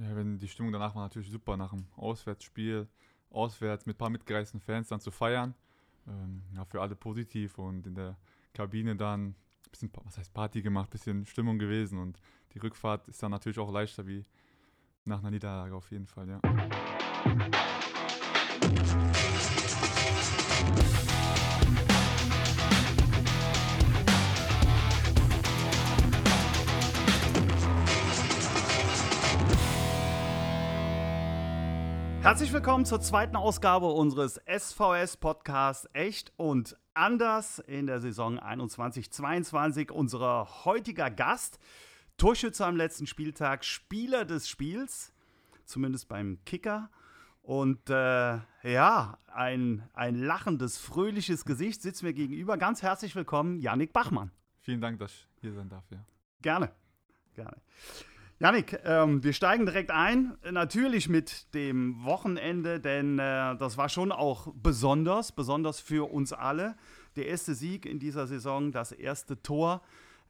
Ja, wenn die Stimmung danach war natürlich super, nach dem Auswärtsspiel, auswärts mit ein paar mitgereisten Fans dann zu feiern. Ähm, ja, für alle positiv und in der Kabine dann ein bisschen, was heißt Party gemacht, ein bisschen Stimmung gewesen und die Rückfahrt ist dann natürlich auch leichter wie nach einer Niederlage auf jeden Fall, ja. Herzlich willkommen zur zweiten Ausgabe unseres SVS-Podcasts Echt und Anders in der Saison 21-22. Unser heutiger Gast, Torschütze am letzten Spieltag, Spieler des Spiels, zumindest beim Kicker. Und äh, ja, ein, ein lachendes, fröhliches Gesicht sitzt mir gegenüber. Ganz herzlich willkommen, Yannick Bachmann. Vielen Dank, dass ich hier sein darf, ja. Gerne, gerne. Janik, ähm, wir steigen direkt ein. Natürlich mit dem Wochenende, denn äh, das war schon auch besonders, besonders für uns alle. Der erste Sieg in dieser Saison, das erste Tor.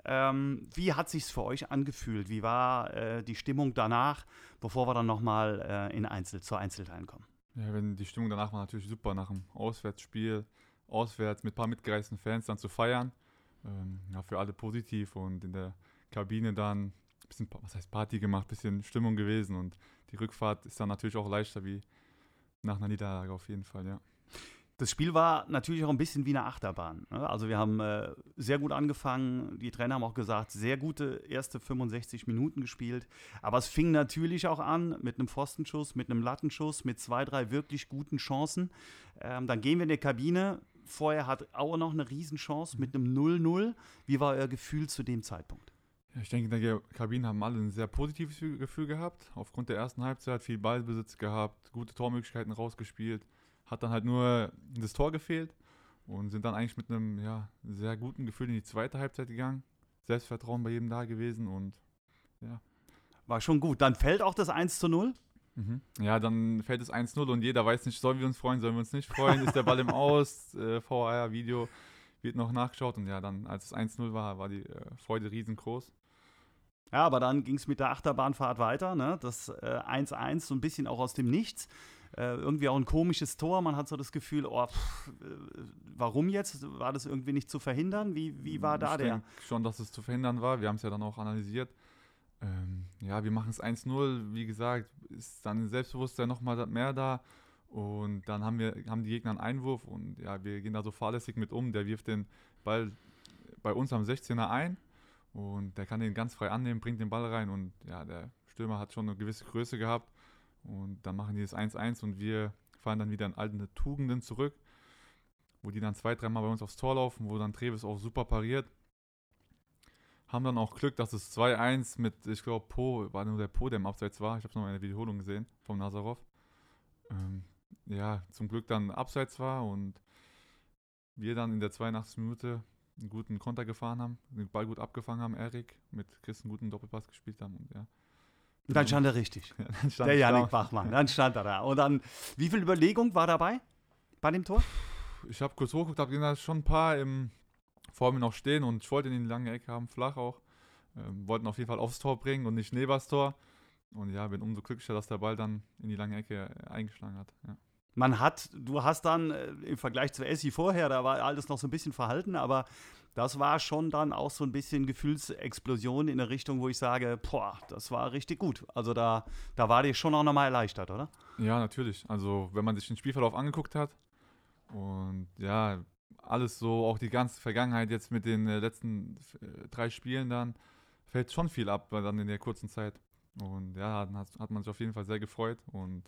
Ähm, wie hat sich's für euch angefühlt? Wie war äh, die Stimmung danach, bevor wir dann nochmal äh, in Einzel zur Einzelteilen kommen? Ja, wenn die Stimmung danach war natürlich super, nach dem Auswärtsspiel, auswärts mit ein paar mitgereisten Fans dann zu feiern. Ähm, ja, für alle positiv und in der Kabine dann bisschen, was heißt Party gemacht, bisschen Stimmung gewesen und die Rückfahrt ist dann natürlich auch leichter wie nach einer Niederlage auf jeden Fall, ja. Das Spiel war natürlich auch ein bisschen wie eine Achterbahn. Ne? Also wir haben äh, sehr gut angefangen. Die Trainer haben auch gesagt, sehr gute erste 65 Minuten gespielt. Aber es fing natürlich auch an mit einem Pfostenschuss, mit einem Lattenschuss, mit zwei, drei wirklich guten Chancen. Ähm, dann gehen wir in die Kabine. Vorher hat Auer noch eine Riesenchance mit einem 0-0. Wie war euer Gefühl zu dem Zeitpunkt? Ja, ich denke, in der Kabine haben alle ein sehr positives Gefühl gehabt. Aufgrund der ersten Halbzeit viel Ballbesitz gehabt, gute Tormöglichkeiten rausgespielt. Hat dann halt nur das Tor gefehlt und sind dann eigentlich mit einem ja, sehr guten Gefühl in die zweite Halbzeit gegangen. Selbstvertrauen bei jedem da gewesen und ja. War schon gut. Dann fällt auch das 1 zu 0. Mhm. Ja, dann fällt es 1-0 und jeder weiß nicht, sollen wir uns freuen, sollen wir uns nicht freuen, ist der Ball im Aus, äh, VAR, Video, wird noch nachgeschaut und ja, dann als es 1-0 war, war die äh, Freude riesengroß. Ja, aber dann ging es mit der Achterbahnfahrt weiter. Ne? Das 1-1, äh, so ein bisschen auch aus dem Nichts. Äh, irgendwie auch ein komisches Tor. Man hat so das Gefühl, oh, pff, äh, warum jetzt? War das irgendwie nicht zu verhindern? Wie, wie war da ich der? schon, dass es zu verhindern war. Wir haben es ja dann auch analysiert. Ähm, ja, wir machen es 1-0. Wie gesagt, ist dann Selbstbewusstsein nochmal mehr da. Und dann haben, wir, haben die Gegner einen Einwurf und ja, wir gehen da so fahrlässig mit um. Der wirft den Ball bei uns am 16er ein und der kann den ganz frei annehmen, bringt den Ball rein und ja, der Stürmer hat schon eine gewisse Größe gehabt. Und dann machen die das 1-1 und wir fahren dann wieder in alte Tugenden zurück, wo die dann zwei, dreimal bei uns aufs Tor laufen, wo dann Treves auch super pariert. Haben dann auch Glück, dass es 2-1 mit, ich glaube, Po, war nur der Po, der im Abseits war. Ich habe es nochmal in der Wiederholung gesehen vom Nazarov. Ähm, ja, zum Glück dann Abseits war und wir dann in der 82. Minute einen guten Konter gefahren haben, den Ball gut abgefangen haben, Erik, mit Chris einen guten Doppelpass gespielt haben und ja. dann stand er richtig. Ja, stand der Janik Bachmann, dann stand er da. Und dann, wie viel Überlegung war dabei bei dem Tor? Ich habe kurz hochgeguckt, habe gesehen, da schon ein paar im, vor mir noch stehen und ich wollte in die lange Ecke haben, flach auch. Ähm, wollten auf jeden Fall aufs Tor bringen und nicht neben das Tor. Und ja, bin umso glücklicher, dass der Ball dann in die lange Ecke eingeschlagen hat. Ja man hat, du hast dann äh, im Vergleich zu Essi vorher, da war alles noch so ein bisschen verhalten, aber das war schon dann auch so ein bisschen Gefühlsexplosion in eine Richtung, wo ich sage, boah, das war richtig gut. Also da, da war dir schon auch nochmal erleichtert, oder? Ja, natürlich. Also wenn man sich den Spielverlauf angeguckt hat und ja, alles so, auch die ganze Vergangenheit jetzt mit den äh, letzten äh, drei Spielen dann, fällt schon viel ab dann in der kurzen Zeit. Und ja, hat, hat man sich auf jeden Fall sehr gefreut und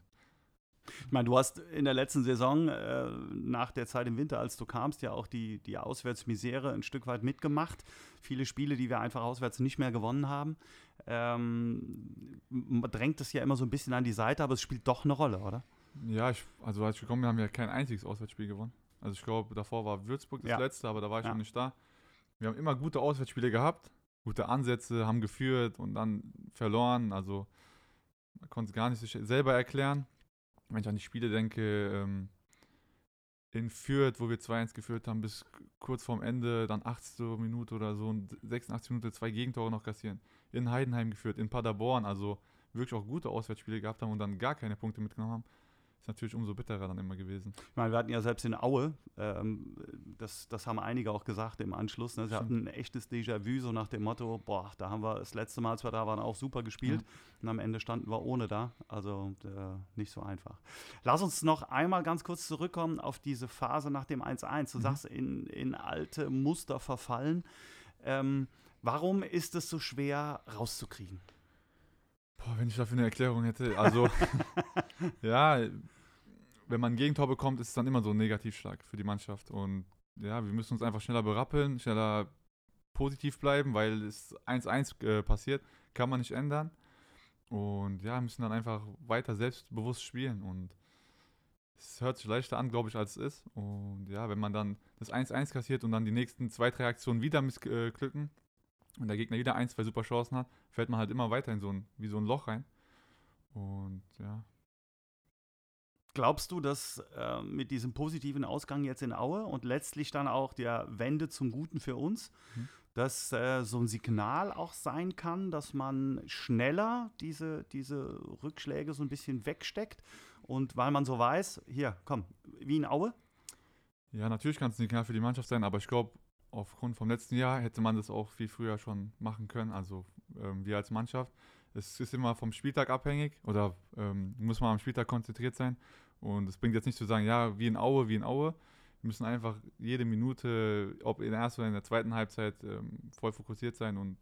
ich meine, du hast in der letzten Saison, äh, nach der Zeit im Winter, als du kamst, ja auch die, die Auswärtsmisere ein Stück weit mitgemacht. Viele Spiele, die wir einfach auswärts nicht mehr gewonnen haben. Ähm, man drängt es ja immer so ein bisschen an die Seite, aber es spielt doch eine Rolle, oder? Ja, ich, also als ich gekommen bin, haben wir kein einziges Auswärtsspiel gewonnen. Also ich glaube, davor war Würzburg das ja. letzte, aber da war ich ja. noch nicht da. Wir haben immer gute Auswärtsspiele gehabt, gute Ansätze, haben geführt und dann verloren. Also man konnte es gar nicht sich selber erklären wenn ich an die Spiele denke, ähm, in Fürth, wo wir 2-1 geführt haben, bis kurz vorm Ende, dann 80. Minute oder so und 86 Minuten zwei Gegentore noch kassieren. In Heidenheim geführt, in Paderborn, also wirklich auch gute Auswärtsspiele gehabt haben und dann gar keine Punkte mitgenommen haben, ist natürlich umso bitterer dann immer gewesen. Ich meine, wir hatten ja selbst in Aue, ähm, das, das haben einige auch gesagt im Anschluss, ne? sie Stimmt. hatten ein echtes Déjà-vu, so nach dem Motto, boah, da haben wir das letzte Mal, als wir da waren, auch super gespielt ja. und am Ende standen wir ohne da, also äh, nicht so einfach. Lass uns noch einmal ganz kurz zurückkommen auf diese Phase nach dem 1-1. Du mhm. sagst, in, in alte Muster verfallen. Ähm, warum ist es so schwer rauszukriegen? Boah, wenn ich dafür eine Erklärung hätte. Also, ja, wenn man ein Gegentor bekommt, ist es dann immer so ein Negativschlag für die Mannschaft. Und ja, wir müssen uns einfach schneller berappeln, schneller positiv bleiben, weil es 1-1 äh, passiert, kann man nicht ändern. Und ja, müssen dann einfach weiter selbstbewusst spielen. Und es hört sich leichter an, glaube ich, als es ist. Und ja, wenn man dann das 1-1 kassiert und dann die nächsten zwei, drei Aktionen wieder missglücken, äh, und der Gegner wieder ein, zwei super Chancen hat, fällt man halt immer weiter in so ein, wie so ein Loch rein. Und ja. Glaubst du, dass äh, mit diesem positiven Ausgang jetzt in Aue und letztlich dann auch der Wende zum Guten für uns, mhm. dass äh, so ein Signal auch sein kann, dass man schneller diese, diese Rückschläge so ein bisschen wegsteckt und weil man so weiß, hier, komm, wie in Aue? Ja, natürlich kann es ein Signal für die Mannschaft sein, aber ich glaube, aufgrund vom letzten Jahr hätte man das auch viel früher schon machen können, also ähm, wir als Mannschaft. Es ist immer vom Spieltag abhängig oder ähm, muss man am Spieltag konzentriert sein. Und es bringt jetzt nicht zu sagen, ja, wie in Aue, wie in Aue. Wir müssen einfach jede Minute, ob in der ersten oder in der zweiten Halbzeit, ähm, voll fokussiert sein und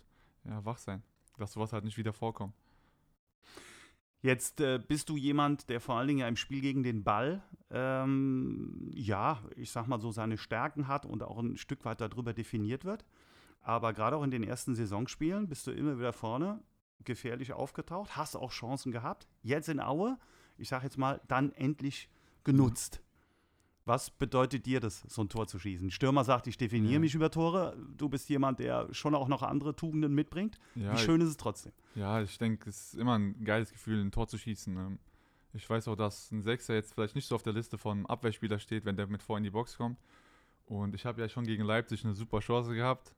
ja, wach sein, dass sowas halt nicht wieder vorkommt. Jetzt äh, bist du jemand, der vor allen Dingen ja im Spiel gegen den Ball, ähm, ja, ich sag mal so, seine Stärken hat und auch ein Stück weit darüber definiert wird. Aber gerade auch in den ersten Saisonspielen bist du immer wieder vorne, gefährlich aufgetaucht, hast auch Chancen gehabt. Jetzt in Aue, ich sag jetzt mal, dann endlich genutzt. Was bedeutet dir das, so ein Tor zu schießen? Stürmer sagt, ich definiere ja. mich über Tore. Du bist jemand, der schon auch noch andere Tugenden mitbringt. Ja, Wie schön ist es trotzdem? Ja, ich denke, es ist immer ein geiles Gefühl, ein Tor zu schießen. Ähm, ich weiß auch, dass ein Sechser jetzt vielleicht nicht so auf der Liste von Abwehrspieler steht, wenn der mit vor in die Box kommt. Und ich habe ja schon gegen Leipzig eine super Chance gehabt.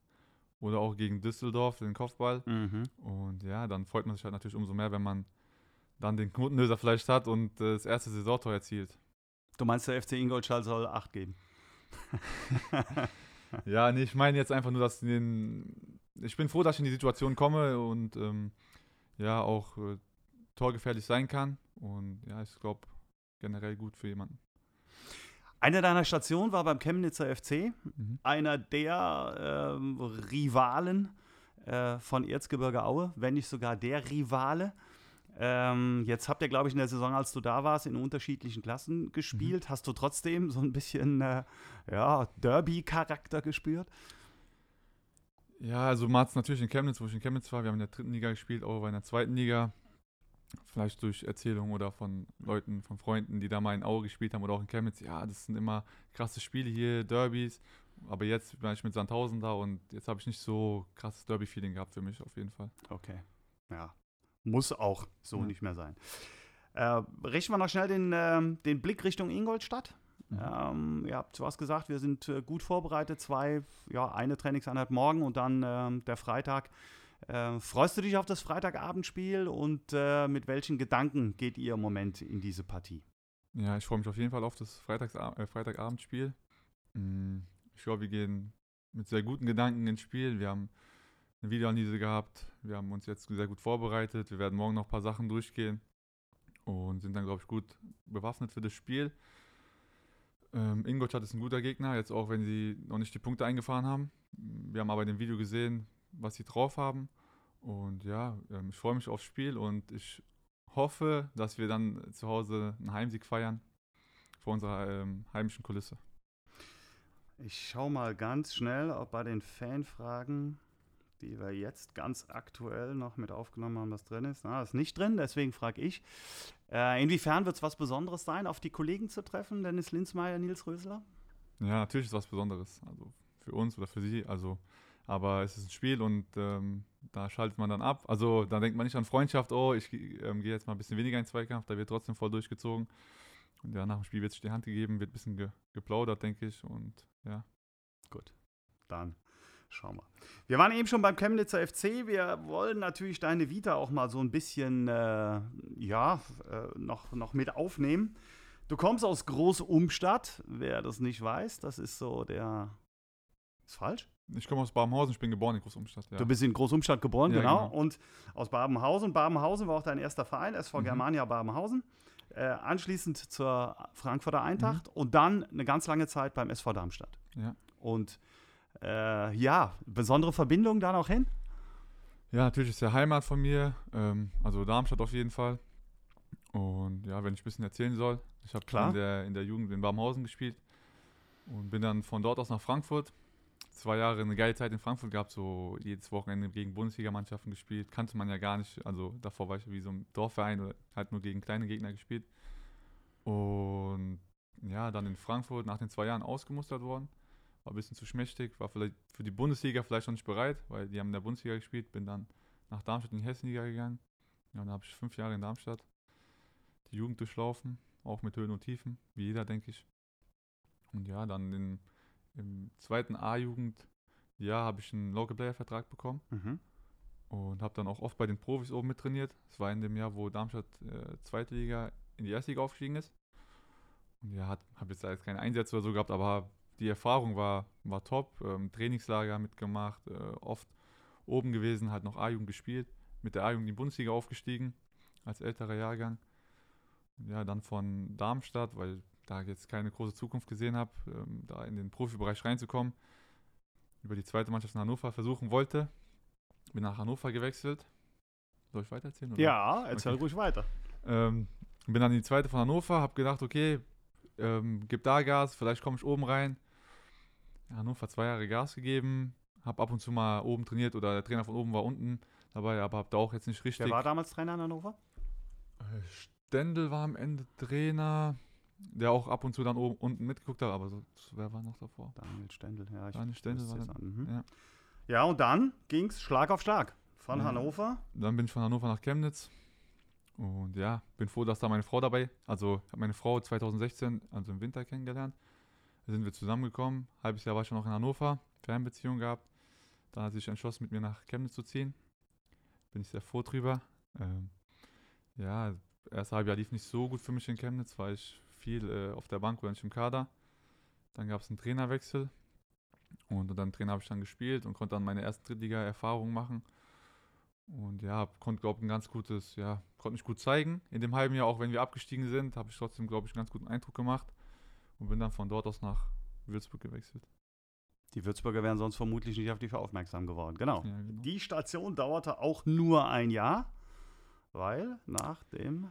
Oder auch gegen Düsseldorf, den Kopfball. Mhm. Und ja, dann freut man sich halt natürlich umso mehr, wenn man dann den Knotenlöser vielleicht hat und das erste Saisontor erzielt. Du meinst, der FC Ingolstadt soll 8 geben? ja, nee, ich meine jetzt einfach nur, dass den. Ich bin froh, dass ich in die Situation komme und ähm, ja, auch äh, torgefährlich sein kann. Und ja, ich glaube, generell gut für jemanden. Eine deiner Stationen war beim Chemnitzer FC, mhm. einer der ähm, Rivalen äh, von Erzgebirge Aue, wenn nicht sogar der Rivale. Ähm, jetzt habt ihr, glaube ich, in der Saison, als du da warst, in unterschiedlichen Klassen gespielt. Mhm. Hast du trotzdem so ein bisschen äh, ja, Derby-Charakter gespürt? Ja, also es natürlich in Chemnitz, wo ich in Chemnitz war. Wir haben in der dritten Liga gespielt, auch in der zweiten Liga. Vielleicht durch Erzählungen oder von Leuten, von Freunden, die da mal in Aue gespielt haben oder auch in Chemnitz. Ja, das sind immer krasse Spiele hier, Derbys. Aber jetzt bin ich mit Sandhausen da und jetzt habe ich nicht so krasses Derby-Feeling gehabt für mich auf jeden Fall. Okay. Ja, muss auch so ja. nicht mehr sein. Äh, richten wir noch schnell den, äh, den Blick Richtung Ingolstadt. Mhm. Ähm, ihr habt was gesagt, wir sind äh, gut vorbereitet. Zwei, ja, eine Trainingseinheit morgen und dann ähm, der Freitag. Äh, freust du dich auf das Freitagabendspiel und äh, mit welchen Gedanken geht ihr im Moment in diese Partie? Ja, ich freue mich auf jeden Fall auf das Freitags äh, Freitagabendspiel. Mm, ich glaube, wir gehen mit sehr guten Gedanken ins Spiel. Wir haben eine Videoanalyse gehabt. Wir haben uns jetzt sehr gut vorbereitet. Wir werden morgen noch ein paar Sachen durchgehen und sind dann, glaube ich, gut bewaffnet für das Spiel. Ähm, Ingolstadt ist ein guter Gegner, jetzt auch wenn sie noch nicht die Punkte eingefahren haben. Wir haben aber in dem Video gesehen, was sie drauf haben. Und ja, ähm, ich freue mich aufs Spiel und ich hoffe, dass wir dann zu Hause einen Heimsieg feiern vor unserer ähm, heimischen Kulisse. Ich schaue mal ganz schnell, ob bei den Fanfragen die wir jetzt ganz aktuell noch mit aufgenommen haben, was drin ist. Na, ist nicht drin, deswegen frage ich. Äh, inwiefern wird es was Besonderes sein, auf die Kollegen zu treffen, Dennis Linzmeier, Nils Rösler? Ja, natürlich ist es was Besonderes. Also für uns oder für sie. Also, aber es ist ein Spiel und ähm, da schaltet man dann ab. Also da denkt man nicht an Freundschaft, oh, ich ähm, gehe jetzt mal ein bisschen weniger in Zweikampf, da wird trotzdem voll durchgezogen. Und ja, nach dem Spiel wird sich die Hand gegeben, wird ein bisschen ge geplaudert, denke ich. Und ja. Gut. Dann Schau mal. Wir waren eben schon beim Chemnitzer FC. Wir wollen natürlich deine Vita auch mal so ein bisschen, äh, ja, äh, noch, noch mit aufnehmen. Du kommst aus Groß-Umstadt. Wer das nicht weiß, das ist so der. Ist falsch? Ich komme aus Babenhausen, ich bin geboren in Großumstadt. Ja. Du bist in Großumstadt geboren, Ja, genau. genau. Und aus Babenhausen. Babenhausen war auch dein erster Verein, SV Mhm. Germania Babenhausen. Äh, anschließend zur Frankfurter Eintracht Mhm. und dann eine ganz lange Zeit beim SV Darmstadt. Ja. Und äh, ja, besondere Verbindung da noch hin? ja, natürlich ist ja Heimat von mir, ähm, also Darmstadt auf jeden Fall. Und ja, wenn ich ein bisschen erzählen soll, ich habe in der, in der Jugend in Babenhausen gespielt und bin dann von dort aus nach Frankfurt. Zwei Jahre eine geile Zeit in Frankfurt gehabt, so jedes Wochenende gegen Bundesligamannschaften gespielt. Kannte man ja gar nicht, also davor war ich wie so ein Dorfverein oder halt nur gegen kleine Gegner gespielt. Und ja, dann in Frankfurt nach den zwei Jahren ausgemustert worden. War ein bisschen zu schmächtig, war vielleicht für die Bundesliga vielleicht noch nicht bereit, weil die haben in der Bundesliga gespielt. Bin dann nach Darmstadt in die Hessenliga gegangen. Ja, dann habe ich fünf Jahre in Darmstadt die Jugend durchlaufen, auch mit Höhen und Tiefen, wie jeder, denke ich. Und ja, dann in, im zweiten A-Jugend-Jahr habe ich einen Local Player-Vertrag bekommen Mhm. und habe dann auch oft bei den Profis oben mit trainiert. Es war in dem Jahr, wo Darmstadt äh, zweite Liga in die erste Liga aufgestiegen ist. Und ja, habe jetzt jetzt keine Einsätze oder so gehabt, aber die Erfahrung war, war top. Ähm, Trainingslager mitgemacht, äh, oft oben gewesen, halt noch A-Jugend gespielt, mit der A-Jugend in die Bundesliga aufgestiegen, als älterer Jahrgang. Ja, dann von Darmstadt, weil da jetzt keine große Zukunft gesehen habe, ähm, da in den Profibereich reinzukommen, über die zweite Mannschaft in Hannover versuchen wollte. Bin nach Hannover gewechselt. Soll ich weitererzählen? oder? Ja, erzähl Okay. ruhig weiter. Ähm, bin dann in die zweite von Hannover, habe gedacht, okay, ähm, gib da Gas, vielleicht komme ich oben rein. Hannover zwei Jahre Gas gegeben, habe ab und zu mal oben trainiert oder der Trainer von oben war unten dabei, aber habe da auch jetzt nicht richtig. Wer war damals Trainer in Hannover? Äh, Stendel war am Ende Trainer, der auch ab und zu dann oben unten mitgeguckt hat, aber so, wer war noch davor? Daniel Stendel, ja. Ich Daniel Stendel war dann- an. Mhm. ja. ja, und dann ging es Schlag auf Schlag. Von Ja. Hannover. Dann bin ich von Hannover nach Chemnitz. Und ja, bin froh, dass da meine Frau dabei. Also habe meine Frau 2016, also im Winter kennengelernt. Da sind wir zusammengekommen. Halbes Jahr war ich schon noch in Hannover, Fernbeziehung gehabt. Dann hat sie sich entschlossen, mit mir nach Chemnitz zu ziehen. Bin ich sehr froh drüber. Ähm, ja, erste Halbjahr lief nicht so gut für mich in Chemnitz, war ich viel äh, auf der Bank oder nicht im Kader. Dann gab es einen Trainerwechsel. Und unter dem Trainer habe ich dann gespielt und konnte dann meine erste Drittliga-Erfahrung machen. Und ja, konnte, glaube ich, ein ganz gutes, ja, konnte mich gut zeigen. In dem halben Jahr, auch wenn wir abgestiegen sind, habe ich trotzdem, glaube ich, einen ganz guten Eindruck gemacht. Und bin dann von dort aus nach Würzburg gewechselt. Die Würzburger wären sonst vermutlich nicht auf dich aufmerksam geworden. Genau. Ja, genau. Die Station dauerte auch nur ein Jahr, weil nach dem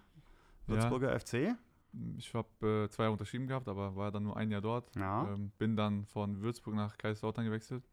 Würzburger FC, Ich habe äh, zwei Jahre unterschrieben gehabt, aber war dann nur ein Jahr dort. ja, Ähm, bin dann von Würzburg nach Kaiserslautern gewechselt.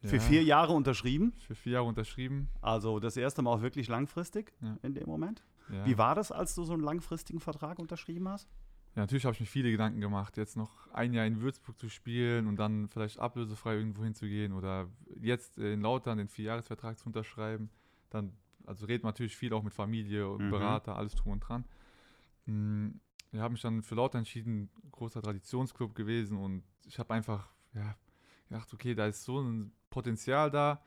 für Ja, vier Jahre unterschrieben. Für vier Jahre unterschrieben. Also das erste Mal auch wirklich langfristig Ja. in dem Moment. Wie war das, als du so einen langfristigen Vertrag unterschrieben hast? Ja, natürlich habe ich mir viele Gedanken gemacht, jetzt noch ein Jahr in Würzburg zu spielen und dann vielleicht ablösefrei irgendwo hinzugehen oder jetzt in Lautern den Vierjahresvertrag zu unterschreiben. Dann, also redet man natürlich viel auch mit Familie und Mhm. Berater, alles drum und dran. Hm, Ich habe mich dann für Lautern entschieden, großer Traditionsclub gewesen und ich habe einfach ja, gedacht, okay, da ist so ein Potenzial da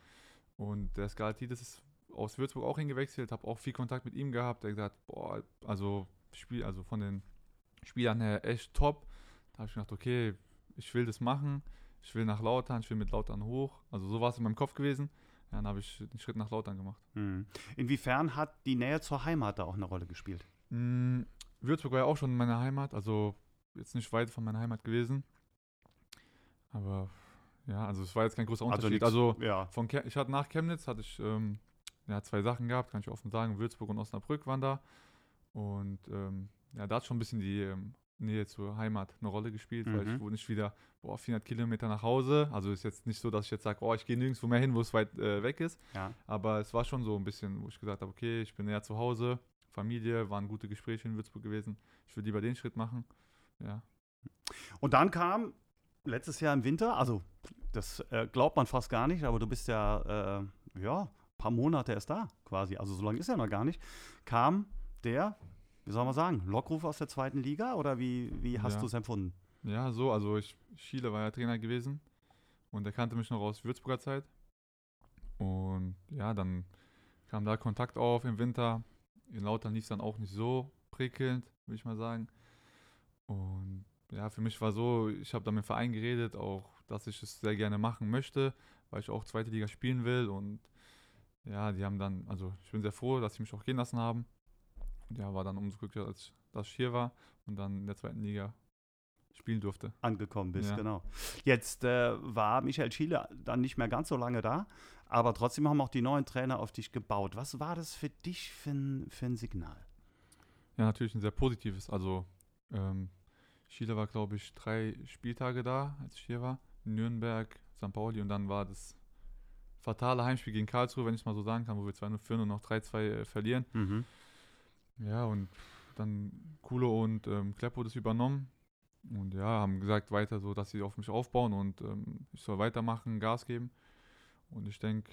und der Skalatides ist aus Würzburg auch hingewechselt, habe auch viel Kontakt mit ihm gehabt, der gesagt, boah, also Spiel, also von den Spielern her echt top. Da habe ich gedacht, okay, ich will das machen. Ich will nach Lautern, ich will mit Lautern hoch. Also so war es in meinem Kopf gewesen. Ja, dann habe ich den Schritt nach Lautern gemacht. Hm. Inwiefern hat die Nähe zur Heimat da auch eine Rolle gespielt? Würzburg war ja auch schon meine Heimat, also jetzt nicht weit von meiner Heimat gewesen. Aber ja, also es war jetzt kein großer Unterschied. nix- Also, ja. von Cher ich hatte nach Chemnitz hatte ich ähm, ja, zwei Sachen gehabt, kann ich offen sagen. Würzburg und Osnabrück waren da. Und ähm, ja, da hat schon ein bisschen die ähm, Nähe zur Heimat eine Rolle gespielt, weil Mhm. ich wohne nicht wieder boah, 400 Kilometer nach Hause. Also ist jetzt nicht so, dass ich jetzt sage, oh, ich gehe nirgendwo mehr hin, wo es weit äh, weg ist. ja. Aber es war schon so ein bisschen, wo ich gesagt habe, okay, ich bin näher zu Hause, Familie, waren gute Gespräche in Würzburg gewesen. Ich will lieber den Schritt machen. Ja, Und dann kam letztes Jahr im Winter, also das äh, glaubt man fast gar nicht, aber du bist ja, äh, ja, ein paar Monate erst da quasi, also so lange ist er noch gar nicht, kam der, wie soll man sagen, Lockruf aus der zweiten Liga oder wie, wie hast Ja. du es empfunden? ja so, also ich, Schiele war ja Trainer gewesen Und er kannte mich noch aus Würzburger Zeit. Und ja, dann kam da Kontakt auf im Winter. In Lautern lief es dann auch nicht so prickelnd, würde ich mal sagen. Und ja, für mich war so, ich habe da mit dem Verein geredet, auch, dass ich es sehr gerne machen möchte, weil ich auch zweite Liga spielen will. Und ja, die haben dann, also ich bin sehr froh, dass sie mich auch gehen lassen haben. Und ja, war dann umso glücklicher, als dass ich hier war und dann in der zweiten Liga spielen durfte. Angekommen bist, Ja. genau. Jetzt äh, war Michael Schiele dann nicht mehr ganz so lange da, aber trotzdem haben auch die neuen Trainer auf dich gebaut. Was war das für dich für ein, für ein Signal? Ja, natürlich ein sehr positives. Also, ähm, Chile war, glaube ich, drei Spieltage da, als ich hier war. Nürnberg, St. Pauli und dann war das fatale Heimspiel gegen Karlsruhe, wenn ich es mal so sagen kann, wo wir 2-0 führen und noch 3-2 äh, verlieren. Mhm. Ja, und dann Kulo und ähm, Kleppo das übernommen. Und ja, haben gesagt weiter so, dass sie auf mich aufbauen und ähm, ich soll weitermachen, Gas geben. Und ich denke,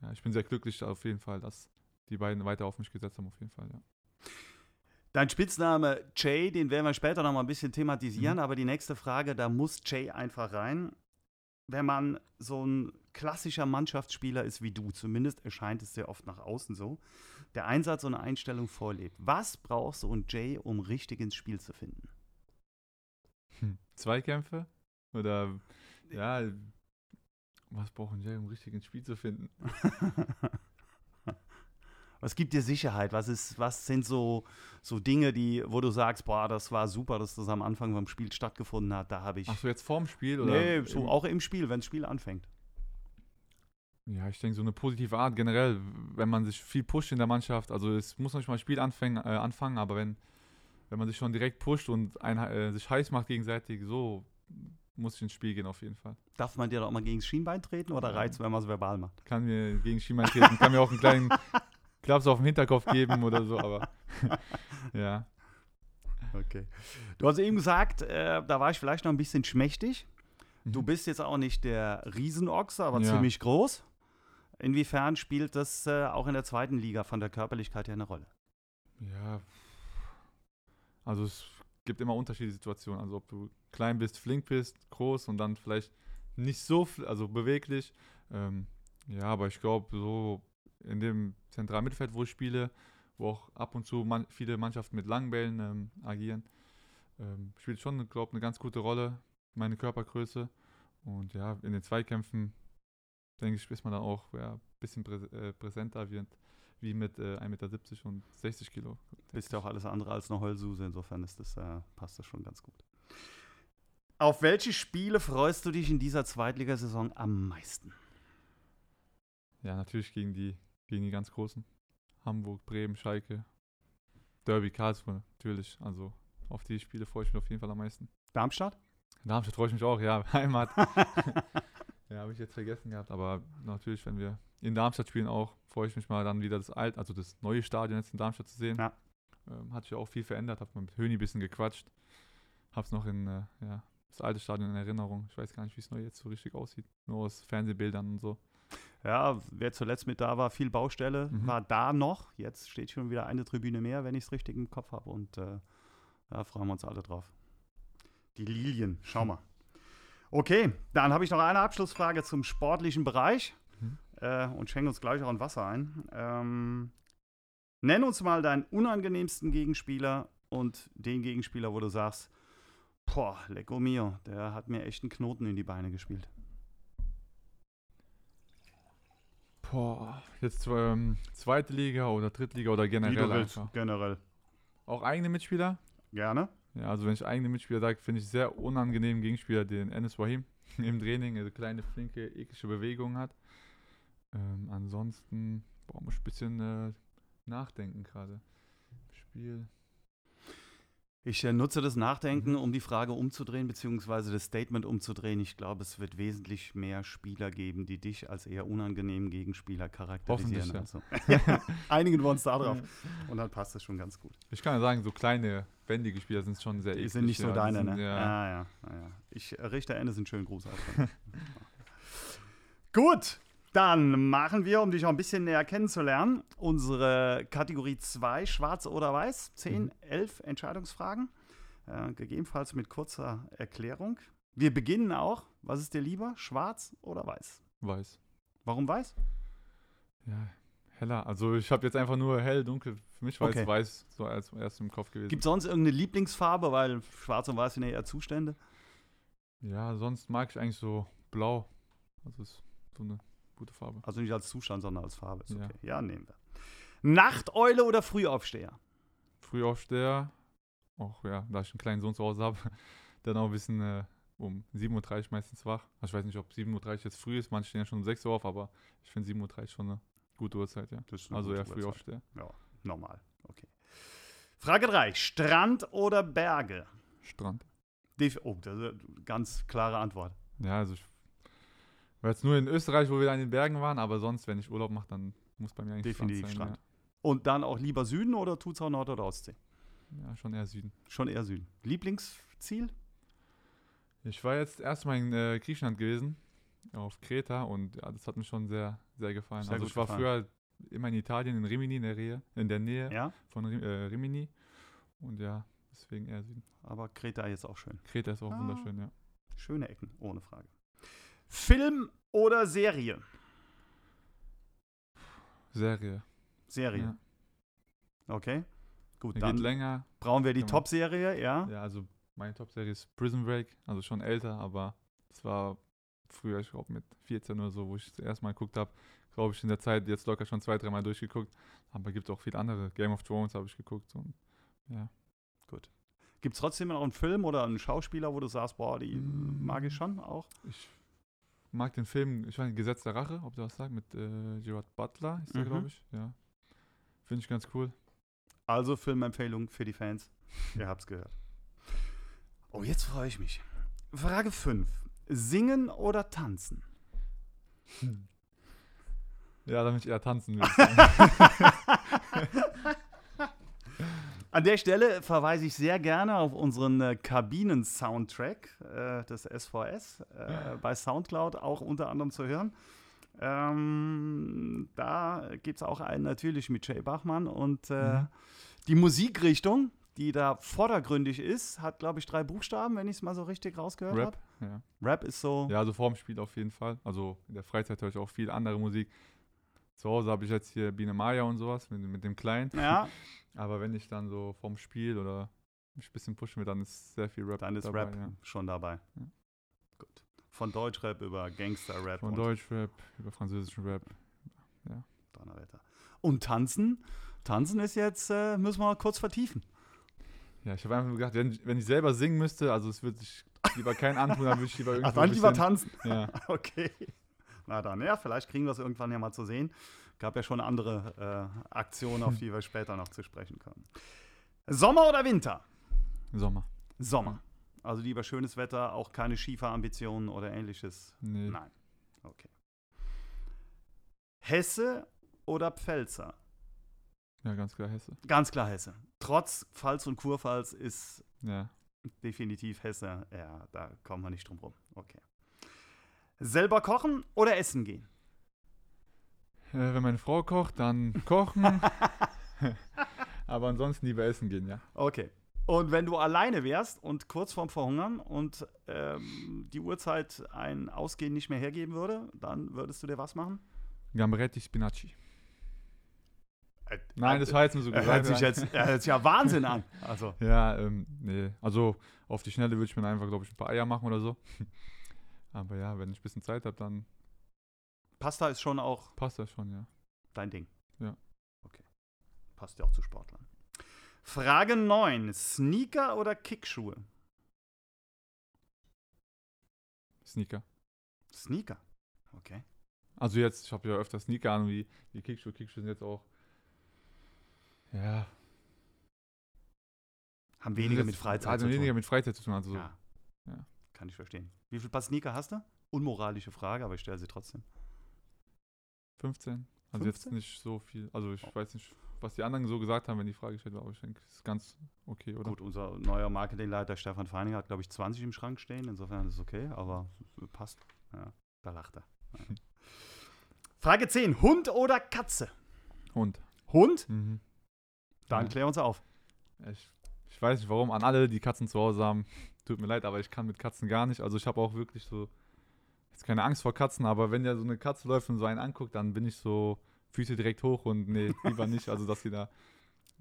ja, ich bin sehr glücklich auf jeden Fall, dass die beiden weiter auf mich gesetzt haben, auf jeden Fall, ja. Dein Spitzname Jay, den werden wir später noch mal ein bisschen thematisieren, Mhm. aber die nächste Frage, da muss Jay einfach rein. Wenn man so ein klassischer Mannschaftsspieler ist wie du, zumindest erscheint es sehr oft nach außen so, der Einsatz und Einstellung vorlebt. Was braucht so ein Jay, um richtig ins Spiel zu finden? Zweikämpfe? Oder ja, was brauchen Jay, um richtig ins Spiel zu finden? Was gibt dir Sicherheit? Was, ist, was sind so, so Dinge, die, wo du sagst, boah, das war super, dass das am Anfang vom Spiel stattgefunden hat. Da habe ich. Ach so, jetzt vorm Spiel? Oder nee, so im- auch im Spiel, wenn das Spiel anfängt. Ja, ich denke, so eine positive Art generell, wenn man sich viel pusht in der Mannschaft. Also, es muss nicht mal ein Spiel anfangen, äh, anfangen aber wenn, wenn man sich schon direkt pusht und ein, äh, sich heiß macht gegenseitig, so muss ich ins Spiel gehen, auf jeden Fall. Darf man dir da auch mal gegen das Schienbein treten oder reizt, wenn man es verbal macht? Kann mir gegen Schiemann treten, kann mir auch einen kleinen Klaps auf den Hinterkopf geben oder so, aber ja. Okay. Du hast eben gesagt, äh, da war ich vielleicht noch ein bisschen schmächtig. Du Mhm. bist jetzt auch nicht der Riesenochse, aber Ja. ziemlich groß. Inwiefern spielt das äh, auch in der zweiten Liga von der Körperlichkeit her eine Rolle? Ja, also es gibt immer unterschiedliche Situationen. Also ob du klein bist, flink bist, groß und dann vielleicht nicht so, also beweglich. Ähm, ja, aber ich glaube, so in dem zentralen Mittelfeld, wo ich spiele, wo auch ab und zu man, viele Mannschaften mit langen Bällen ähm, agieren, ähm, spielt schon, glaube ich, eine ganz gute Rolle, meine Körpergröße. Und ja, in den Zweikämpfen, denke ich, ist man dann auch ja, ein bisschen prä äh, präsenter wie, wie mit äh, 1,70 Meter und 60 Kilo. Bist ja auch alles andere als eine Heulsuse, insofern ist das, äh, passt das schon ganz gut. Auf welche Spiele freust du dich in dieser Zweitligasaison am meisten? Ja, natürlich gegen die, gegen die ganz Großen. Hamburg, Bremen, Schalke, Derby, Karlsruhe, natürlich. Also auf die Spiele freue ich mich auf jeden Fall am meisten. Darmstadt? Darmstadt freue ich mich auch, ja, Heimat. ja, habe ich jetzt vergessen gehabt, aber natürlich, wenn wir in Darmstadt spielen auch, freue ich mich mal dann wieder das alte, also das neue Stadion jetzt in Darmstadt zu sehen. Ja. Ähm, hat sich auch viel verändert, habe mit Höni ein bisschen gequatscht. Hab's noch in, äh, ja, das alte Stadion in Erinnerung. Ich weiß gar nicht, wie es neu jetzt so richtig aussieht. Nur aus Fernsehbildern und so. Ja, wer zuletzt mit da war, viel Baustelle, Mhm. war da noch. Jetzt steht schon wieder eine Tribüne mehr, wenn ich es richtig im Kopf habe. Und äh, da freuen wir uns alle drauf. Die Lilien, schau mal. Okay, dann habe ich noch eine Abschlussfrage zum sportlichen Bereich Mhm. äh, und schenke uns gleich auch ein Wasser ein. Ähm, nenn uns mal deinen unangenehmsten Gegenspieler und den Gegenspieler, wo du sagst, boah, lecco mio, der hat mir echt einen Knoten in die Beine gespielt. Boah, jetzt ähm, zweite Liga oder Drittliga oder Wie generell du willst, generell. Auch eigene Mitspieler? Gerne. Ja, also wenn ich eigene Mitspieler sage, finde ich sehr unangenehmen Gegenspieler den Enes Wahim im Training, also kleine, flinke, eklige Bewegungen hat. Ähm, ansonsten, boah, muss ich ein bisschen äh, nachdenken gerade. Spiel. Ich äh, nutze das Nachdenken, Mhm. um die Frage umzudrehen, beziehungsweise das Statement umzudrehen. Ich glaube, es wird wesentlich mehr Spieler geben, die dich als eher unangenehmen Gegenspieler charakterisieren. Hoffentlich, Also, einigen wir uns da drauf. Und dann passt das schon ganz gut. Ich kann ja sagen, so kleine, wendige Spieler sind schon sehr Die eklig. sind nicht so ja, die deine, sind, ne? Ja, Ah, ja, ah, ja. Ich äh, richte Endes einen schönen Gruß aus. Gut, dann machen wir, um dich auch ein bisschen näher kennenzulernen, unsere Kategorie 2, Schwarz oder Weiß. 10, Mhm. 11 Entscheidungsfragen. Äh, gegebenenfalls mit kurzer Erklärung. Wir beginnen auch. Was ist dir lieber? Schwarz oder weiß? Weiß. Warum weiß? Ja, heller. Also ich habe jetzt einfach nur hell, dunkel. Für mich war Okay. jetzt weiß so als erst im Kopf gewesen. Gibt es sonst irgendeine Lieblingsfarbe? Weil schwarz und weiß sind ja eher Zustände. Ja, sonst mag ich eigentlich so blau. Also ist so eine gute Farbe. Also nicht als Zustand, sondern als Farbe. Ist Ja. okay. Ja, nehmen wir. Nachteule oder Frühaufsteher? Frühaufsteher, auch ja, da ich einen kleinen Sohn zu Hause habe, dann auch ein bisschen äh, um 7.30 Uhr meistens wach. Also ich weiß nicht, ob 7.30 Uhr jetzt früh ist, manche stehen ja schon um 6 Uhr auf, aber ich finde 7.30 Uhr schon eine gute Uhrzeit, ja. Also ja. Frühaufsteher. Ja, normal. Okay. Frage 3. Strand oder Berge? Strand. Def oh, das ist eine ganz klare Antwort. Ja, also ich jetzt nur in Österreich, wo wir da in den Bergen waren, aber sonst, wenn ich Urlaub mache, dann muss bei mir eigentlich Definitiv Strand sein. Strand. Und dann auch lieber Süden oder tut's auch Nord- oder Ostsee? Ja. ja, schon eher Süden. Schon eher Süden. Lieblingsziel? Ich war jetzt erstmal in äh, Griechenland gewesen, auf Kreta und ja, das hat mir schon sehr, sehr gefallen. Sehr also ich war gefallen. früher immer in Italien, in Rimini, in der, Nähe, in der Nähe Ja, von äh, Rimini und ja, deswegen eher Süden. aber Kreta jetzt auch schön. Kreta ist auch Ah. wunderschön, ja. Schöne Ecken, ohne Frage. Film oder Serie? Serie. Serie. Ja. Okay. Gut, Die dann geht länger. brauchen wir die. Top-Serie, ja? Ja, also meine Top-Serie ist Prison Break, also schon älter, aber es war früher, ich glaube mit 14 oder so, wo ich das erste Mal geguckt habe. Glaube ich in der Zeit jetzt locker schon zwei, dreimal durchgeguckt. Aber gibt auch viele andere. Game of Thrones habe ich geguckt und ja. Gibt es trotzdem noch einen Film oder einen Schauspieler, wo du sagst, boah, die Mm. mag ich schon auch? Ich mag den Film, ich weiß nicht, Gesetz der Rache, ob du was sagst, mit äh, Gerard Butler ist der, Mhm. glaube ich. Ja. Finde ich ganz cool. Also Filmempfehlung für die Fans. Ihr habt's gehört. Oh, jetzt freue ich mich. Frage 5. Singen oder tanzen? Ja, damit ich eher tanzen will. An der Stelle verweise ich sehr gerne auf unseren äh, Kabinen-Soundtrack äh, des SVS äh, bei Soundcloud auch unter anderem zu hören. Ähm, da gibt es auch einen natürlich mit Jay Bachmann und äh, Mhm. die Musikrichtung, die da vordergründig ist, hat glaube ich drei Buchstaben, wenn ich es mal so richtig rausgehört habe. Rap, ja. Rap ist so. Ja, also vorm Spiel auf jeden Fall. Also in der Freizeit höre ich auch viel andere Musik. Zu Hause habe ich jetzt hier Biene Maya und sowas mit, mit dem Kleinen. Ja, Aber wenn ich dann so vorm Spiel oder mich ein bisschen pushen will, dann ist sehr viel Rap dann ist dabei. Rap Ja. schon dabei. Ja. Gut. Von Deutschrap über Gangster-Rap Von Deutschrap über französischen Rap. Donnerwetter. Und tanzen? Tanzen ist jetzt, äh, müssen wir mal kurz vertiefen. Ja, ich habe einfach gedacht, wenn, wenn ich selber singen müsste, also es würde sich lieber kein antun, dann würde ich lieber irgendwo Ach, dann lieber tanzen. Ja, Okay. Na dann, ja, vielleicht kriegen wir es irgendwann ja mal zu sehen. Gab ja schon andere äh, Aktionen, auf die wir später noch zu sprechen kommen. Sommer oder Winter? Sommer. Sommer. Also lieber schönes Wetter, auch keine Skifahrambitionen oder ähnliches. Nee. Nein. Okay. Hesse oder Pfälzer? Ja, ganz klar Hesse. Ganz klar Hesse. Trotz Pfalz und Kurpfalz ist Ja. definitiv Hesse. Ja, da kommen wir nicht drum rum. Okay. Selber kochen oder essen gehen? Äh, wenn meine Frau kocht, dann kochen. Aber ansonsten lieber essen gehen, ja. Okay. Und wenn du alleine wärst und kurz vorm Verhungern und ähm, die Uhrzeit ein Ausgehen nicht mehr hergeben würde, dann würdest du dir was machen? Gamberetti Spinaci. Äh, Nein, das jetzt nur so gesagt. hört sich jetzt hört sich ja Wahnsinn an. Also, Ja, ähm, nee. Also auf die Schnelle würde ich mir einfach, glaube ich, ein paar Eier machen oder so. Aber ja, wenn ich ein bisschen Zeit habe, dann Pasta ist schon auch passt das schon, ja. dein Ding. Ja. Okay. Passt ja auch zu Sportlern. Frage 9. Sneaker oder Kickschuhe? Sneaker. Sneaker. Okay. Also jetzt, ich habe ja öfter Sneaker an, wie die Kickschuhe. Kickschuhe sind jetzt auch. Ja. Haben weniger mit Freizeit Also zu weniger tun. mit Freizeit zu tun. Also so. Ja. Ja. Kann ich verstehen. Wie viel Sneaker hast du? Unmoralische Frage, aber ich stelle sie trotzdem. 15. Also jetzt 15? nicht so viel. Also ich Oh. weiß nicht, was die anderen so gesagt haben, wenn die Frage gestellt war, aber ich denke, ist ganz okay, oder? Gut, unser neuer Marketingleiter Stefan Feininger hat, glaube ich, 20 im Schrank stehen. Insofern ist es okay, aber passt. Ja, da lacht er. Ja. Frage 10. Hund oder Katze? Hund. Hund? Mhm. Dann Ja. klär uns auf. Ich, ich weiß nicht warum, an alle, die Katzen zu Hause haben, tut mir leid, aber ich kann mit Katzen gar nicht. Also ich habe auch wirklich so, jetzt keine Angst vor Katzen, aber wenn ja so eine Katze läuft und so einen anguckt, dann bin ich so, Füße direkt hoch und nee, lieber nicht. Also dass sie da,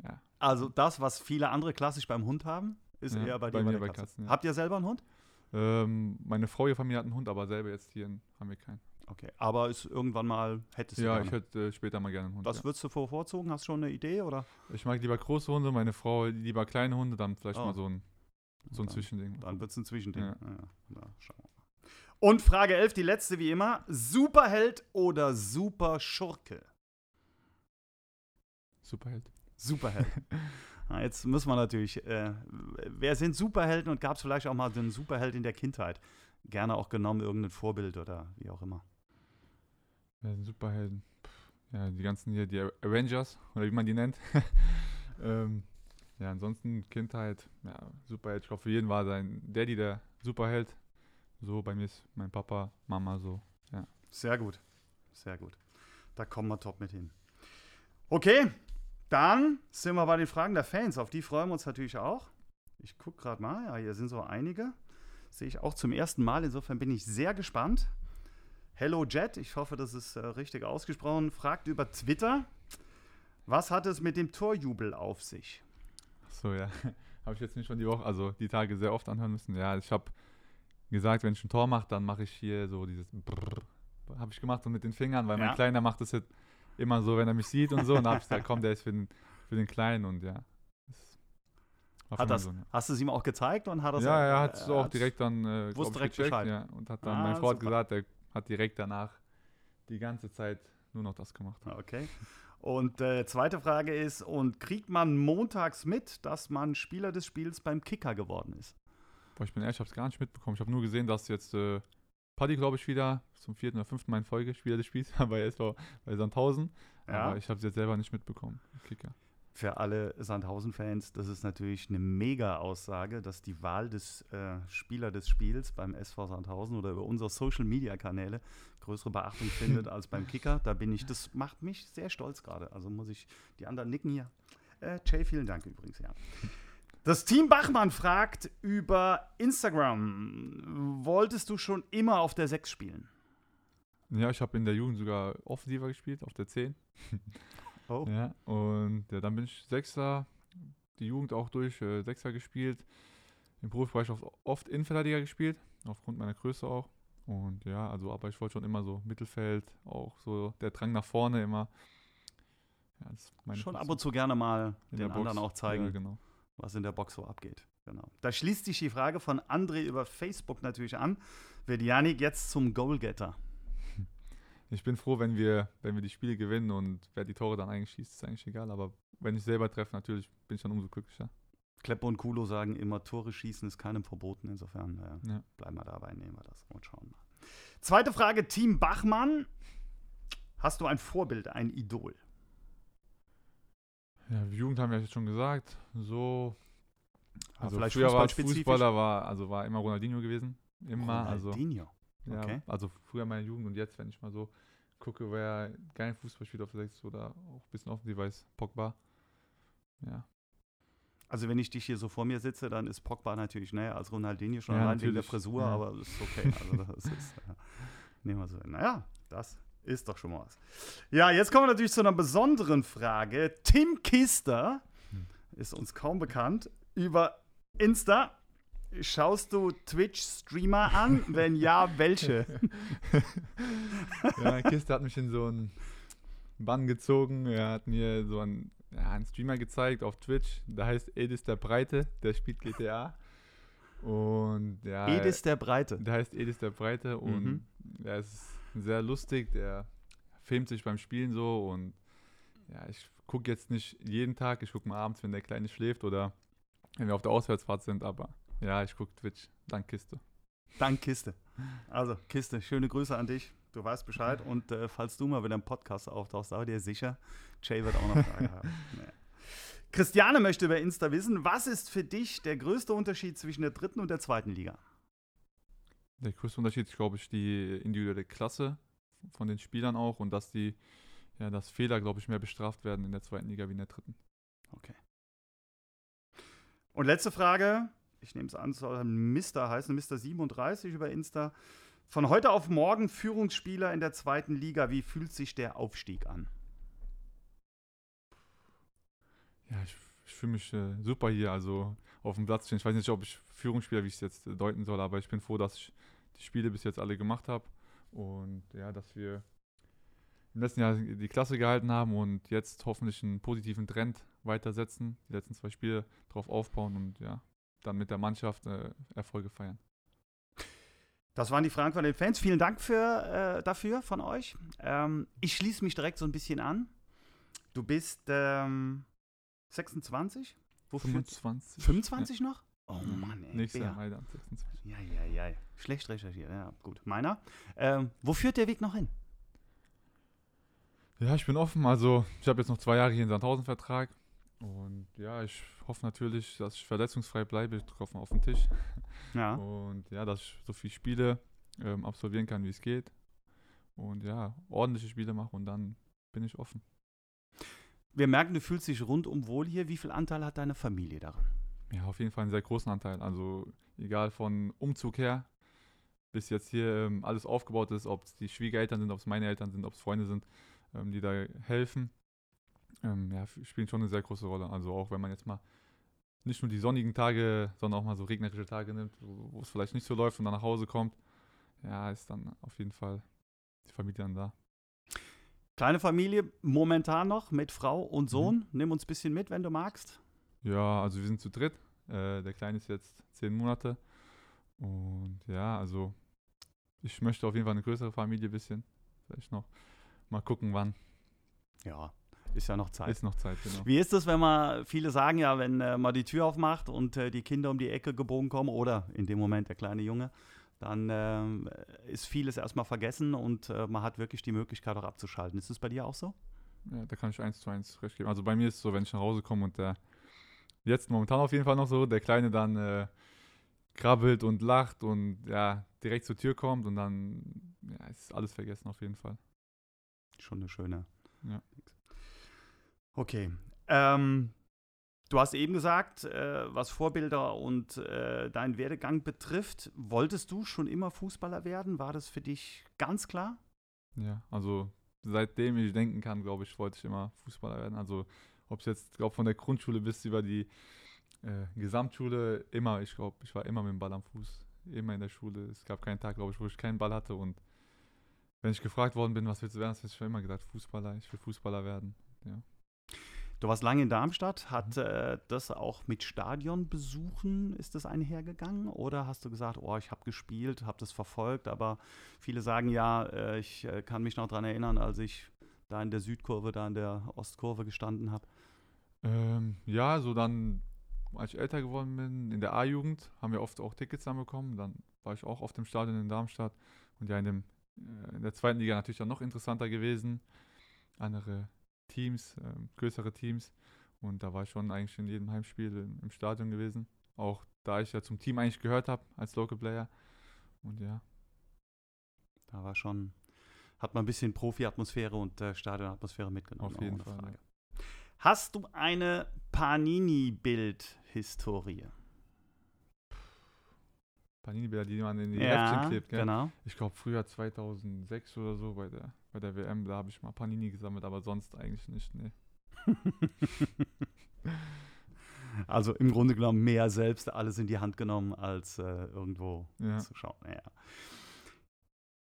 ja. Also das, was viele andere klassisch beim Hund haben, ist Ja, eher bei dir bei mir bei Katze. Katzen, ja. Habt ihr selber einen Hund? Ähm, meine Frau, ihre Familie hat einen Hund, aber selber jetzt hier haben wir keinen. Okay, aber ist irgendwann mal, hättest du Ja, gerne. ich hätte äh, später mal gerne einen Hund. Was ja. würdest du bevorzugen? Hast du schon eine Idee? Oder? Ich mag lieber große Hunde, meine Frau lieber kleine Hunde, dann vielleicht Oh. mal so ein, so ein Dann- Zwischending. Dann wird es ein Zwischending. Ja. Ja. na, schauen wir mal. Und Frage 11, die letzte wie immer. Superheld oder Superschurke? Superheld. Superheld. Na, jetzt müssen wir natürlich, äh, wer sind Superhelden und gab es vielleicht auch mal den Superheld in der Kindheit? Gerne auch genommen, irgendein Vorbild oder wie auch immer. Ja, sind Superhelden. Ja, die ganzen hier, die Avengers, oder wie man die nennt. ähm, ja, ansonsten Kindheit, ja, Superheld. Ich glaube, für jeden war sein Daddy der Superheld. So, bei mir ist mein Papa, Mama so. Sehr gut. Sehr gut. Da kommen wir top mit hin. Okay, dann sind wir bei den Fragen der Fans. Auf die freuen wir uns natürlich auch. Ich gucke gerade mal. Ja, hier sind so einige. Sehe ich auch zum ersten Mal. Insofern bin ich sehr gespannt. Hello Jet, ich hoffe, das ist äh, richtig ausgesprochen, fragt über Twitter, was hat es mit dem Torjubel auf sich? So, ja. habe ich jetzt nicht schon die Woche, also die Tage sehr oft anhören müssen. Ja, ich habe gesagt, wenn ich ein Tor mache, dann mache ich hier so dieses Brrr. Habe ich gemacht so mit den Fingern, weil Ja. mein Kleiner macht das jetzt immer so, wenn er mich sieht und so. Und da habe ich gesagt, komm, der ist für den, für den Kleinen und ja. Hat das, meinen Sohn, hast du es ihm auch gezeigt und hat ja. das ja, er hat äh, es auch direkt dann äh, ich, direkt gecheckt, Bescheid. ja, und hat dann, Ah, hat super. gesagt, er hat direkt danach die ganze Zeit nur noch das gemacht. Okay. Und äh, zweite Frage ist, und kriegt man montags mit, dass man Spieler des Spiels beim Kicker geworden ist? Boah, ich bin ehrlich, ich habe es gar nicht mitbekommen. Ich habe nur gesehen, dass jetzt äh, Paddy, glaube ich, wieder zum vierten oder fünften Mal in Folge Spieler des Spiels bei SV bei Sandhausen. Ja. Aber ich habe es jetzt selber nicht mitbekommen. Kicker. Für alle Sandhausen-Fans, das ist natürlich eine Mega-Aussage, dass die Wahl des äh, Spieler des Spiels beim SV Sandhausen oder über unsere Social-Media-Kanäle größere Beachtung findet als beim Kicker. Da bin ich, das macht mich sehr stolz gerade. Also muss ich, die anderen nicken hier. Äh, Jay, vielen Dank übrigens, ja. Das Team Bachmann fragt über Instagram. Wolltest du schon immer auf der 6 spielen? Ja, ich habe in der Jugend sogar offensiver gespielt, auf der 10. Oh. Ja, und ja, dann bin ich Sechser, die Jugend auch durch, äh, Sechser gespielt. Im Profibereich oft, oft Innenverteidiger gespielt, aufgrund meiner Größe auch. Und ja, also, aber ich wollte schon immer so Mittelfeld, auch so der Drang nach vorne immer. Ja, das ist meine Schon ab Position und zu gerne mal in den der anderen auch zeigen. Ja, genau. was in der Box so abgeht. Genau. Da schließt sich die Frage von André über Facebook natürlich an. Wird Janik jetzt zum Goalgetter? Ich bin froh, wenn wir, wenn wir die Spiele gewinnen und wer die Tore dann eigentlich schießt, ist eigentlich egal. Aber wenn ich selber treffe, natürlich bin ich dann umso glücklicher. Kleppo und Kulo sagen immer, Tore schießen ist keinem verboten. Insofern äh, Ja. bleiben wir dabei, nehmen wir das und schauen mal. Zweite Frage, Team Bachmann. Hast du ein Vorbild, ein Idol? Ja, Jugend haben wir jetzt schon gesagt. So. Also vielleicht früher war? Fußballer, war, also war immer Ronaldinho gewesen. Immer. Also, Ronaldinho. Ja, okay. also früher meine Jugend und jetzt, wenn ich mal so gucke, wer kein Fußball spielt auf der 6 oder auch ein bisschen offensiver ist, Pogba. Ja. Also wenn ich dich hier so vor mir sitze, dann ist Pogba natürlich näher als Ronaldinho schon Ja, allein wegen der natürlich. Frisur, Ja. aber das ist okay. Also das ist, äh, nehmen wir so. hin. Naja, das ist doch schon mal was. Ja, jetzt kommen wir natürlich zu einer besonderen Frage. Tim Kister Hm. ist uns kaum bekannt. Über Insta schaust du Twitch-Streamer an? Wenn ja, welche? ja, Kiste hat mich in so einen Bann gezogen. Er hat mir so einen, ja, einen Streamer gezeigt auf Twitch. Der heißt Edis der Breite. Der spielt GTA. Und ja. Edis der Breite. Der heißt Edis der Breite und Mhm. er ist sehr lustig. Der filmt sich beim Spielen so und ja, ich gucke jetzt nicht jeden Tag. Ich gucke mal abends, wenn der Kleine schläft oder wenn wir auf der Auswärtsfahrt sind. Aber ja, ich gucke Twitch. Dank Kiste. Dank Kiste. Also, Kiste, schöne Grüße an dich. Du weißt Bescheid. Und äh, falls du mal wieder im Podcast auftauchst, sei dir sicher, Jay wird auch noch Fragen haben. Nee. Christiane möchte über Insta wissen, was ist für dich der größte Unterschied zwischen der dritten und der zweiten Liga? Der größte Unterschied ist, glaube ich, die individuelle Klasse von den Spielern auch und dass die, ja, dass Fehler, glaube ich, mehr bestraft werden in der zweiten Liga wie in der dritten. Okay. Und letzte Frage. Ich nehme es an, soll Mr. heißen, Mr. 37 über Insta. Von heute auf morgen Führungsspieler in der zweiten Liga. Wie fühlt sich der Aufstieg an? Ja, ich, ich fühle mich äh, super hier, also auf dem Platz stehen. Ich weiß nicht, ob ich Führungsspieler, wie ich es jetzt deuten soll, aber ich bin froh, dass ich die Spiele bis jetzt alle gemacht habe und ja, dass wir im letzten Jahr die Klasse gehalten haben und jetzt hoffentlich einen positiven Trend weitersetzen, die letzten zwei Spiele drauf aufbauen und ja, dann mit der Mannschaft äh, Erfolge feiern. Das waren die Fragen von den Fans. Vielen Dank für, äh, dafür von euch. Ähm, ich schließe mich direkt so ein bisschen an. Du bist ähm, 26? Wofür? 25. 25 ja. noch? Oh Mann, ey. Nächstes Jahr dann 26. Ja, ja, ja. Schlecht recherchiert. Ja, gut. Meiner. Ähm, wo führt der Weg noch hin? Ja, ich bin offen. Also, ich habe jetzt noch zwei Jahre hier in Sandhausen Vertrag. Und ja, ich hoffe natürlich, dass ich verletzungsfrei bleibe. Ich drücke auf den Tisch. Ja. Und ja, dass ich so viele Spiele ähm, absolvieren kann, wie es geht. Und ja, ordentliche Spiele mache und dann bin ich offen. Wir merken, du fühlst dich rundum wohl hier. Wie viel Anteil hat deine Familie daran? Ja, auf jeden Fall einen sehr großen Anteil. Also egal von Umzug her, bis jetzt hier ähm, alles aufgebaut ist, ob es die Schwiegereltern sind, ob es meine Eltern sind, ob es Freunde sind, ähm, die da helfen, ähm, ja, spielen schon eine sehr große Rolle. Also auch wenn man jetzt mal nicht nur die sonnigen Tage, sondern auch mal so regnerische Tage nimmt, wo es vielleicht nicht so läuft und dann nach Hause kommt, ja, ist dann auf jeden Fall die Familie dann da. Kleine Familie momentan noch mit Frau und mhm. Sohn. Mhm. Nimm uns ein bisschen mit, wenn du magst. Ja, also wir sind zu dritt. Äh, der Kleine ist jetzt zehn Monate. Und ja, also ich möchte auf jeden Fall eine größere Familie ein bisschen. Vielleicht noch mal gucken, wann. Ja, ist ja noch Zeit. Ist noch Zeit, genau. Wie ist es, wenn man, viele sagen ja, wenn äh, man die Tür aufmacht und äh, die Kinder um die Ecke gebogen kommen oder in dem Moment der kleine Junge, dann äh, ist vieles erstmal vergessen und äh, man hat wirklich die Möglichkeit auch abzuschalten. Ist es bei dir auch so? Ja, da kann ich eins zu eins recht geben. Also bei mir ist es so, wenn ich nach Hause komme und der, jetzt momentan auf jeden Fall noch so, der Kleine dann äh, krabbelt und lacht und ja, direkt zur Tür kommt und dann ja, ist alles vergessen auf jeden Fall. Schon eine schöne. Ja. Okay. Ähm, du hast eben gesagt, äh, was Vorbilder und äh, deinen Werdegang betrifft, wolltest du schon immer Fußballer werden? War das für dich ganz klar? Ja, also seitdem ich denken kann, glaube ich, wollte ich immer Fußballer werden. Also ob es jetzt, glaube von der Grundschule bis über die äh, Gesamtschule, immer, ich glaube, ich war immer mit dem Ball am Fuß. Immer in der Schule. Es gab keinen Tag, glaube ich, wo ich keinen Ball hatte. Und wenn ich gefragt worden bin, was willst du werden, habe ich schon immer gesagt, Fußballer, ich will Fußballer werden. Ja. Du warst lange in Darmstadt. Hat mhm. äh, das auch mit Stadionbesuchen, ist das einhergegangen? Oder hast du gesagt, oh, ich habe gespielt, habe das verfolgt, aber viele sagen ja, äh, ich äh, kann mich noch daran erinnern, als ich da in der Südkurve, da in der Ostkurve gestanden habe? Ähm, ja, so dann, als ich älter geworden bin, in der A-Jugend haben wir oft auch Tickets dann bekommen. Dann war ich auch auf dem Stadion in Darmstadt und ja in, dem, äh, in der zweiten Liga natürlich dann noch interessanter gewesen. Andere Teams, äh, größere Teams. Und da war ich schon eigentlich in jedem Heimspiel im, im Stadion gewesen. Auch da ich ja zum Team eigentlich gehört habe als Local Player. Und ja. Da war schon, hat man ein bisschen Profi-Atmosphäre und äh, Stadionatmosphäre mitgenommen. Auf jeden Fall. Ja. Hast du eine Panini-Bild-Historie? Panini-Bilder, die man in die ja, Heftchen klebt, gell? genau. Ich glaube, früher 2006 oder so bei der, bei der WM, da habe ich mal Panini gesammelt, aber sonst eigentlich nicht, nee. also im Grunde genommen mehr selbst alles in die Hand genommen, als äh, irgendwo ja. zu schauen. Ja.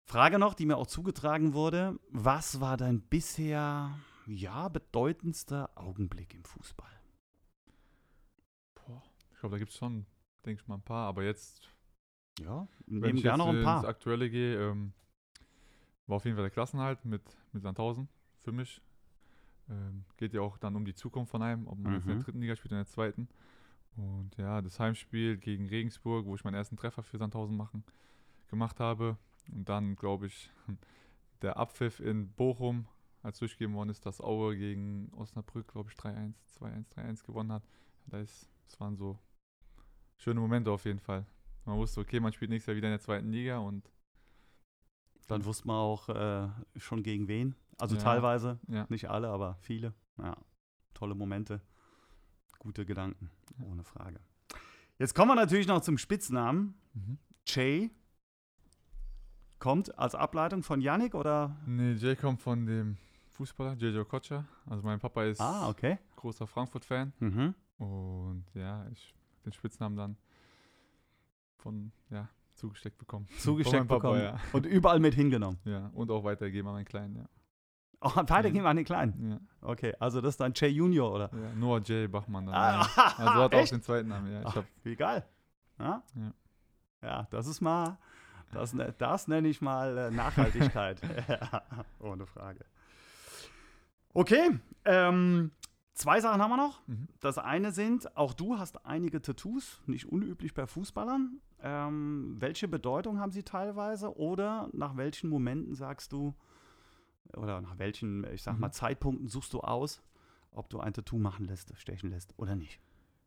Frage noch, die mir auch zugetragen wurde. Was war dein bisher ja, bedeutendster Augenblick im Fußball? Boah, ich glaube, da gibt es schon, denke ich mal, ein paar, aber jetzt ja, nehmen gerne noch ein paar. Wenn ich ins Aktuelle gehe, ähm, war auf jeden Fall der Klassenhalt mit, mit Sandhausen für mich. Ähm, geht ja auch dann um die Zukunft von einem, ob man mhm. in der dritten Liga spielt oder in der zweiten. Und ja, das Heimspiel gegen Regensburg, wo ich meinen ersten Treffer für Sandhausen machen, gemacht habe. Und dann, glaube ich, der Abpfiff in Bochum, als durchgegeben worden ist, dass Aue gegen Osnabrück, glaube ich, 3-1, 2-1, 3-1 gewonnen hat. Das, das waren so schöne Momente auf jeden Fall. Man wusste, okay, man spielt nächstes Jahr wieder in der zweiten Liga und dann wusste man auch äh, schon gegen wen. Also ja, teilweise, ja. nicht alle, aber viele. Ja, tolle Momente, gute Gedanken, ohne Frage. Jetzt kommen wir natürlich noch zum Spitznamen. Mhm. Jay kommt als Ableitung von Yannick oder? Nee, Jay kommt von dem Fußballer, Jejo Kocha. Also mein Papa ist Ah, okay. großer Frankfurt-Fan. Mhm. Und ja, ich den Spitznamen dann von, ja, zugesteckt bekommen. Zugesteckt Papa, bekommen und überall mit hingenommen. Ja. ja, und auch weitergeben an meinen Kleinen, ja. Oh, weitergehen wir an den Kleinen. Ja, Okay, also das ist dann Jay Junior, oder? ja. Noah J. Bachmann dann. Ah, ja. Also hat auch den zweiten Namen, ja. Ich Ach, hab, wie geil. Ja? Ja. ja, das ist mal, das, ne- das nenne ich mal äh, Nachhaltigkeit. Ja, Ohne Frage. Okay, ähm, zwei Sachen haben wir noch. mhm. Das eine sind, auch du hast einige Tattoos, nicht unüblich bei Fußballern. Ähm, welche Bedeutung haben sie teilweise oder nach welchen Momenten sagst du, oder nach welchen, ich sag Mhm. mal, Zeitpunkten suchst du aus, ob du ein Tattoo machen lässt, stechen lässt oder nicht?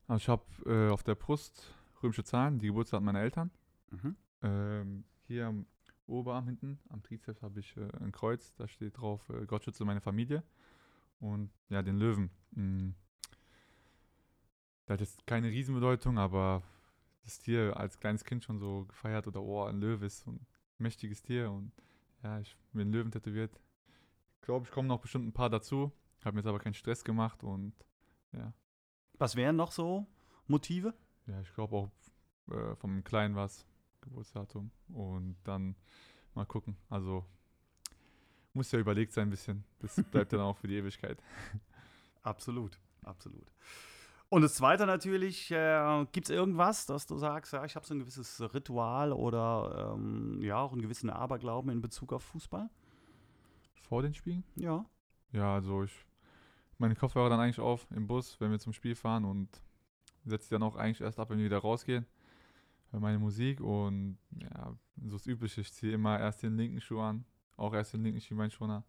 Also ich habe äh, auf der Brust römische Zahlen, die Geburtstag meiner Eltern. Mhm. Ähm, hier am Oberarm hinten, am Trizeps habe ich äh, ein Kreuz, da steht drauf, äh, Gott schütze meine Familie. Und ja, den Löwen. mh, Der hat jetzt keine Riesenbedeutung, aber das Tier als kleines Kind schon so gefeiert oder oh, ein Löwe ist so ein mächtiges Tier und ja, ich bin einen Löwen tätowiert. Ich glaube, ich komme noch bestimmt ein paar dazu, habe mir jetzt aber keinen Stress gemacht und ja, Was wären noch so Motive? ja, ich glaube auch äh, vom Kleinen was, Geburtsdatum. Und dann mal gucken. Also muss ja überlegt sein ein bisschen. Das bleibt dann auch für die Ewigkeit. Absolut, absolut. Und das Zweite natürlich, äh, gibt es irgendwas, dass du sagst, ja, ich habe so ein gewisses Ritual oder ähm, ja, auch einen gewissen Aberglauben in Bezug auf Fußball? Vor den Spielen? Ja. Ja, also ich meine Kopfhörer dann eigentlich auf im Bus, wenn wir zum Spiel fahren und setze die dann auch eigentlich erst ab, wenn wir wieder rausgehen. Meine Musik und ja, so das Übliche. Ich ziehe immer erst den linken Schuh an, auch erst den linken Schienbeinschoner.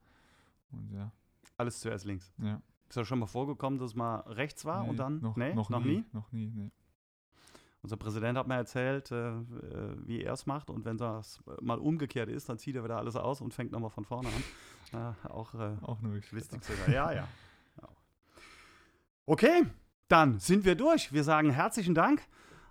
Und ja, Alles zuerst links. ja. Ist ja schon mal vorgekommen, dass es mal rechts war Nee, und dann? noch, nee, noch, nie, Noch nie, nee. Unser Präsident hat mir erzählt, äh, äh, wie er es macht und wenn das mal umgekehrt ist, dann zieht er wieder alles aus und fängt nochmal von vorne an. Äh, auch äh, Auch eine Möglichkeit. Ja. Ja. Okay, dann sind wir durch. Wir sagen herzlichen Dank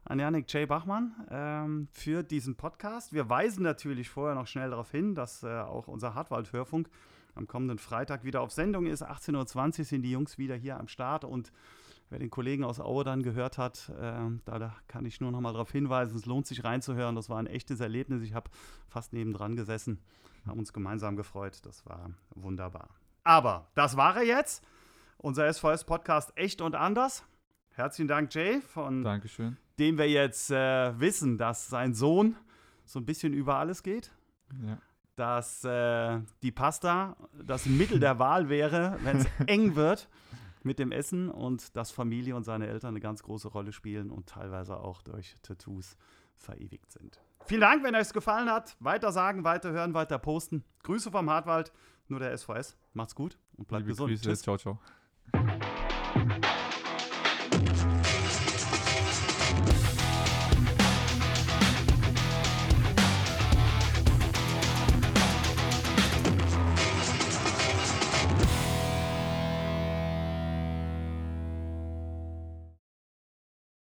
an Janik J. Bachmann ähm, für diesen Podcast. Wir weisen natürlich vorher noch schnell darauf hin, dass äh, auch unser Hartwald-Hörfunk am kommenden Freitag wieder auf Sendung ist. 18.20 Uhr sind die Jungs wieder hier am Start und wer den Kollegen aus Aue dann gehört hat, äh, da, kann ich nur noch mal darauf hinweisen, es lohnt sich reinzuhören. Das war ein echtes Erlebnis. Ich habe fast nebendran gesessen, haben uns gemeinsam gefreut. Das war wunderbar. Aber das war er jetzt. Unser SVS-Podcast Echt und Anders. Herzlichen Dank, Jay, von Dankeschön. dem wir jetzt äh, wissen, dass sein Sohn so ein bisschen über alles geht. Ja. Dass äh, die Pasta das Mittel der Wahl wäre, wenn es eng wird mit dem Essen und dass Familie und seine Eltern eine ganz große Rolle spielen und teilweise auch durch Tattoos verewigt sind. Vielen Dank, wenn euch es gefallen hat. Weiter sagen, weiter hören, weiter posten. Grüße vom Hartwald, nur der SVS. Macht's gut und bleibt Liebe gesund. Grüße. Tschüss. Ciao, ciao.